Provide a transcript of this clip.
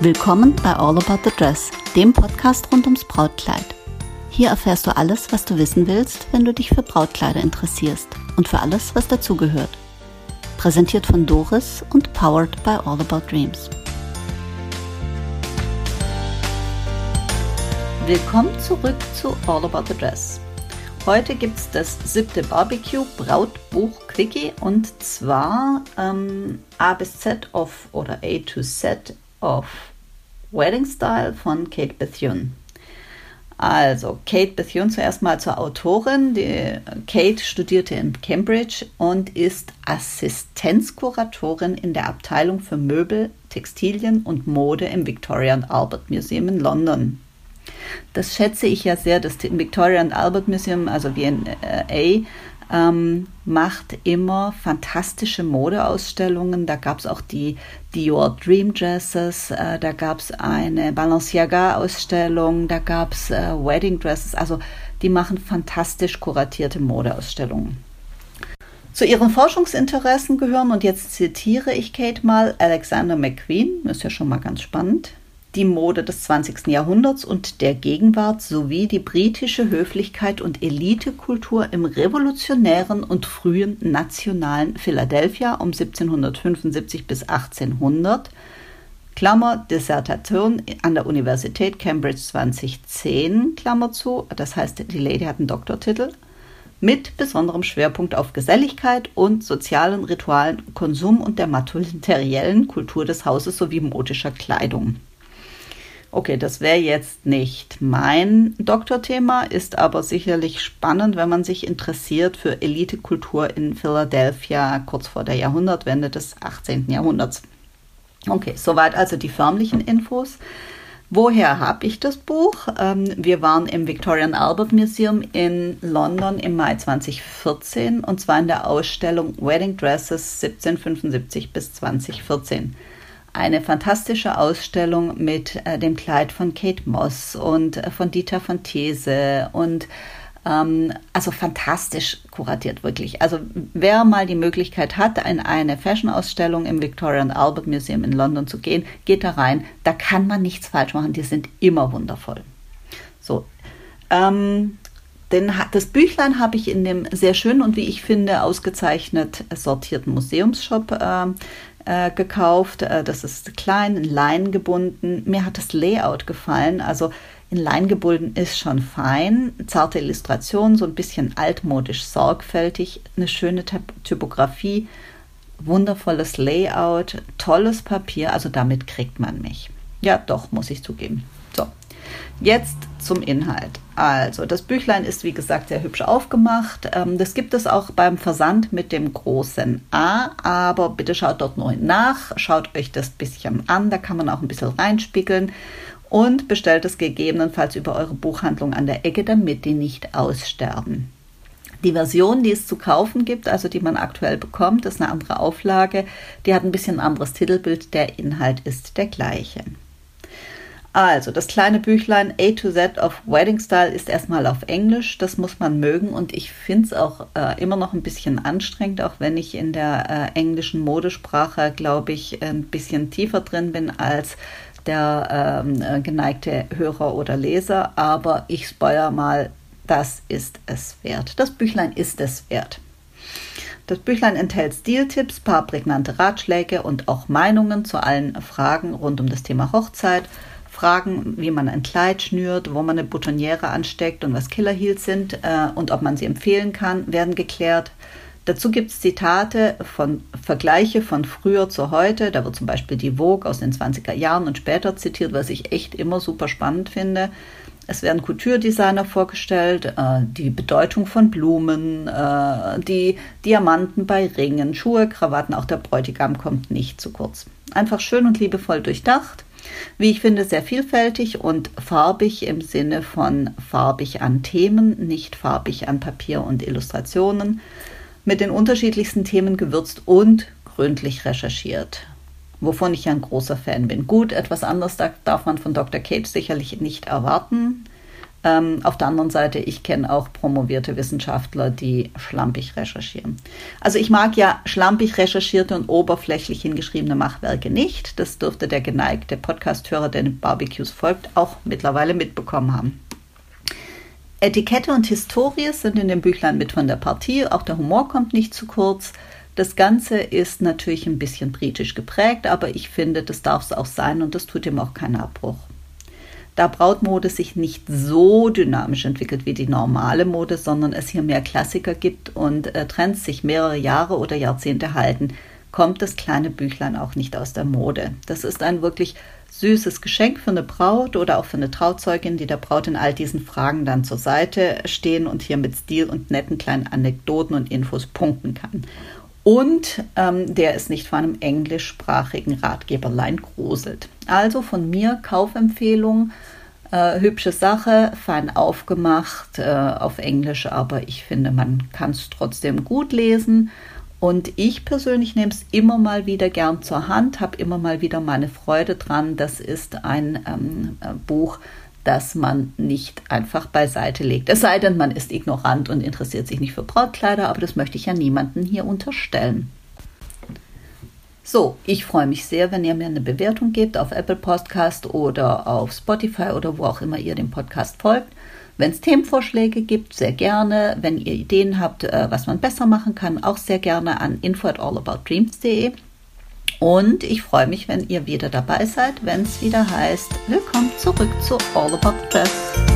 Willkommen bei All About the Dress, dem Podcast rund ums Brautkleid. Hier erfährst du alles, was du wissen willst, wenn du dich für Brautkleider interessierst und für alles, was dazugehört. Präsentiert von Doris und powered by All About Dreams. Willkommen zurück zu All About the Dress. Heute gibt es das siebte Barbecue Brautbuch Quickie und zwar ähm, A bis Z of oder A to Z of Wedding Style von Kate Bethune. Also Kate Bethune zuerst mal zur Autorin. Die Kate studierte in Cambridge und ist Assistenzkuratorin in der Abteilung für Möbel, Textilien und Mode im Victoria and Albert Museum in London. Das schätze ich ja sehr, das Victoria and Albert Museum, also VNA, ähm, macht immer fantastische Modeausstellungen. Da gab es auch die Dior Dream Dresses, äh, da gab es eine Balenciaga-Ausstellung, da gab es äh, Wedding Dresses. Also die machen fantastisch kuratierte Modeausstellungen. Zu ihren Forschungsinteressen gehören, und jetzt zitiere ich Kate mal, Alexander McQueen, ist ja schon mal ganz spannend, die Mode des 20. Jahrhunderts und der Gegenwart sowie die britische Höflichkeit und Elitekultur im revolutionären und frühen nationalen Philadelphia um 1775 bis 1800. Klammer, Dissertation an der Universität Cambridge 2010, Klammer zu, das heißt, die Lady hat einen Doktortitel, mit besonderem Schwerpunkt auf Geselligkeit und sozialen Ritualen, Konsum und der materiellen Kultur des Hauses sowie modischer Kleidung. Okay, das wäre jetzt nicht mein Doktorthema, ist aber sicherlich spannend, wenn man sich interessiert für Elitekultur in Philadelphia kurz vor der Jahrhundertwende des 18. Jahrhunderts. Okay, soweit also die förmlichen Infos. Woher habe ich das Buch? Ähm, wir waren im Victorian Albert Museum in London im Mai 2014 und zwar in der Ausstellung Wedding Dresses 1775 bis 2014 eine fantastische Ausstellung mit äh, dem Kleid von Kate Moss und äh, von Dieter von These und ähm, also fantastisch kuratiert wirklich. Also wer mal die Möglichkeit hat, in eine Fashion-Ausstellung im Victoria and Albert Museum in London zu gehen, geht da rein. Da kann man nichts falsch machen. Die sind immer wundervoll. So. Ähm, denn das Büchlein habe ich in dem sehr schönen und wie ich finde ausgezeichnet sortierten Museumsshop äh, äh, gekauft. Äh, das ist klein, in Lein gebunden. Mir hat das Layout gefallen. Also in Lein gebunden ist schon fein. Zarte Illustration, so ein bisschen altmodisch sorgfältig. Eine schöne Typografie. Wundervolles Layout, tolles Papier. Also damit kriegt man mich. Ja, doch, muss ich zugeben. So, jetzt zum Inhalt. Also, das Büchlein ist wie gesagt sehr hübsch aufgemacht. Ähm, das gibt es auch beim Versand mit dem großen A, aber bitte schaut dort nur nach, schaut euch das bisschen an, da kann man auch ein bisschen reinspiegeln und bestellt es gegebenenfalls über eure Buchhandlung an der Ecke, damit die nicht aussterben. Die Version, die es zu kaufen gibt, also die man aktuell bekommt, ist eine andere Auflage. Die hat ein bisschen anderes Titelbild. Der Inhalt ist der gleiche. Also, das kleine Büchlein A to Z of Wedding Style ist erstmal auf Englisch. Das muss man mögen und ich finde es auch äh, immer noch ein bisschen anstrengend, auch wenn ich in der äh, englischen Modesprache, glaube ich, ein bisschen tiefer drin bin als der ähm, äh, geneigte Hörer oder Leser. Aber ich spoiler mal, das ist es wert. Das Büchlein ist es wert. Das Büchlein enthält Stiltipps, paar prägnante Ratschläge und auch Meinungen zu allen Fragen rund um das Thema Hochzeit Fragen, wie man ein Kleid schnürt, wo man eine Boutonniere ansteckt und was Killer Heels sind äh, und ob man sie empfehlen kann, werden geklärt. Dazu gibt es Zitate von Vergleiche von früher zu heute. Da wird zum Beispiel die Vogue aus den 20er Jahren und später zitiert, was ich echt immer super spannend finde. Es werden Couture-Designer vorgestellt, äh, die Bedeutung von Blumen, äh, die Diamanten bei Ringen, Schuhe, Krawatten, auch der Bräutigam kommt nicht zu kurz. Einfach schön und liebevoll durchdacht. Wie ich finde, sehr vielfältig und farbig im Sinne von farbig an Themen, nicht farbig an Papier und Illustrationen, mit den unterschiedlichsten Themen gewürzt und gründlich recherchiert. Wovon ich ja ein großer Fan bin. Gut, etwas anderes darf man von Dr. Cage sicherlich nicht erwarten. Ähm, auf der anderen Seite, ich kenne auch promovierte Wissenschaftler, die schlampig recherchieren. Also ich mag ja schlampig recherchierte und oberflächlich hingeschriebene Machwerke nicht. Das dürfte der geneigte Podcasthörer, der den Barbecues folgt, auch mittlerweile mitbekommen haben. Etikette und Historie sind in dem Büchlein mit von der Partie. Auch der Humor kommt nicht zu kurz. Das Ganze ist natürlich ein bisschen britisch geprägt, aber ich finde, das darf es auch sein und das tut ihm auch keinen Abbruch. Da Brautmode sich nicht so dynamisch entwickelt wie die normale Mode, sondern es hier mehr Klassiker gibt und äh, Trends sich mehrere Jahre oder Jahrzehnte halten, kommt das kleine Büchlein auch nicht aus der Mode. Das ist ein wirklich süßes Geschenk für eine Braut oder auch für eine Trauzeugin, die der Braut in all diesen Fragen dann zur Seite stehen und hier mit Stil und netten kleinen Anekdoten und Infos punkten kann. Und ähm, der ist nicht von einem englischsprachigen Ratgeberlein gruselt. Also von mir Kaufempfehlung. Äh, hübsche Sache, fein aufgemacht äh, auf Englisch, aber ich finde, man kann es trotzdem gut lesen. Und ich persönlich nehme es immer mal wieder gern zur Hand, habe immer mal wieder meine Freude dran. Das ist ein ähm, äh, Buch, das man nicht einfach beiseite legt. Es sei denn, man ist ignorant und interessiert sich nicht für Brautkleider, aber das möchte ich ja niemanden hier unterstellen. So, ich freue mich sehr, wenn ihr mir eine Bewertung gebt auf Apple Podcast oder auf Spotify oder wo auch immer ihr dem Podcast folgt. Wenn es Themenvorschläge gibt, sehr gerne. Wenn ihr Ideen habt, äh, was man besser machen kann, auch sehr gerne an info at allaboutdreams.de. Und ich freue mich, wenn ihr wieder dabei seid, wenn es wieder heißt, willkommen zurück zu All About Dress.